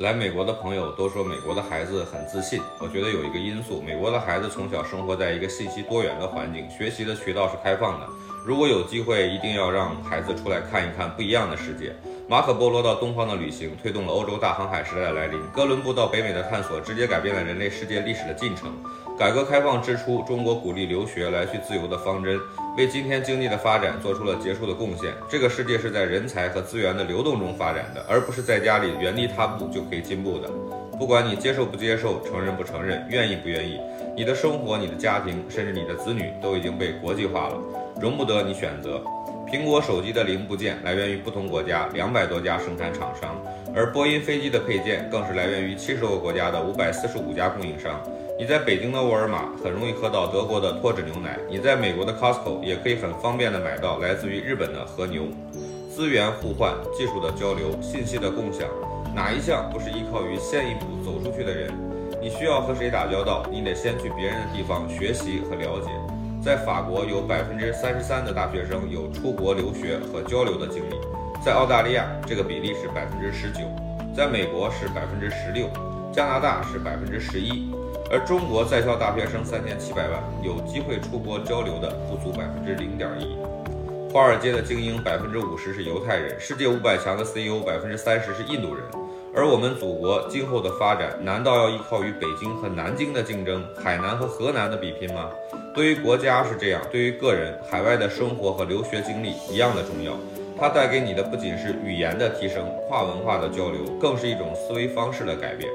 来美国的朋友都说美国的孩子很自信，我觉得有一个因素，美国的孩子从小生活在一个信息多元的环境，学习的渠道是开放的。如果有机会，一定要让孩子出来看一看不一样的世界。马可·波罗到东方的旅行，推动了欧洲大航海时代的来临；哥伦布到北美的探索，直接改变了人类世界历史的进程。改革开放之初，中国鼓励留学来去自由的方针，为今天经济的发展做出了杰出的贡献。这个世界是在人才和资源的流动中发展的，而不是在家里原地踏步就可以进步的。不管你接受不接受，承认不承认，愿意不愿意，你的生活、你的家庭，甚至你的子女，都已经被国际化了，容不得你选择。苹果手机的零部件来源于不同国家两百多家生产厂商，而波音飞机的配件更是来源于七十个国家的五百四十五家供应商。你在北京的沃尔玛很容易喝到德国的脱脂牛奶，你在美国的 Costco 也可以很方便的买到来自于日本的和牛。资源互换、技术的交流、信息的共享，哪一项不是依靠于先一步走出去的人？你需要和谁打交道，你得先去别人的地方学习和了解。在法国，有百分之三十三的大学生有出国留学和交流的经历；在澳大利亚，这个比例是百分之十九；在美国是百分之十六；加拿大是百分之十一。而中国在校大学生三千七百万，有机会出国交流的不足百分之零点一。华尔街的精英百分之五十是犹太人，世界五百强的 CEO 百分之三十是印度人。而我们祖国今后的发展，难道要依靠于北京和南京的竞争，海南和河南的比拼吗？对于国家是这样，对于个人，海外的生活和留学经历一样的重要。它带给你的不仅是语言的提升、跨文化的交流，更是一种思维方式的改变。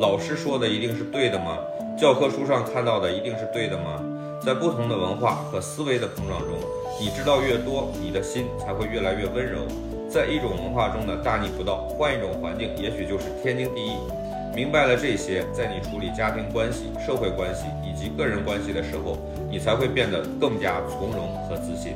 老师说的一定是对的吗？教科书上看到的一定是对的吗？在不同的文化和思维的碰撞中，你知道越多，你的心才会越来越温柔。在一种文化中的大逆不道，换一种环境，也许就是天经地义。明白了这些，在你处理家庭关系、社会关系以及个人关系的时候，你才会变得更加从容和自信。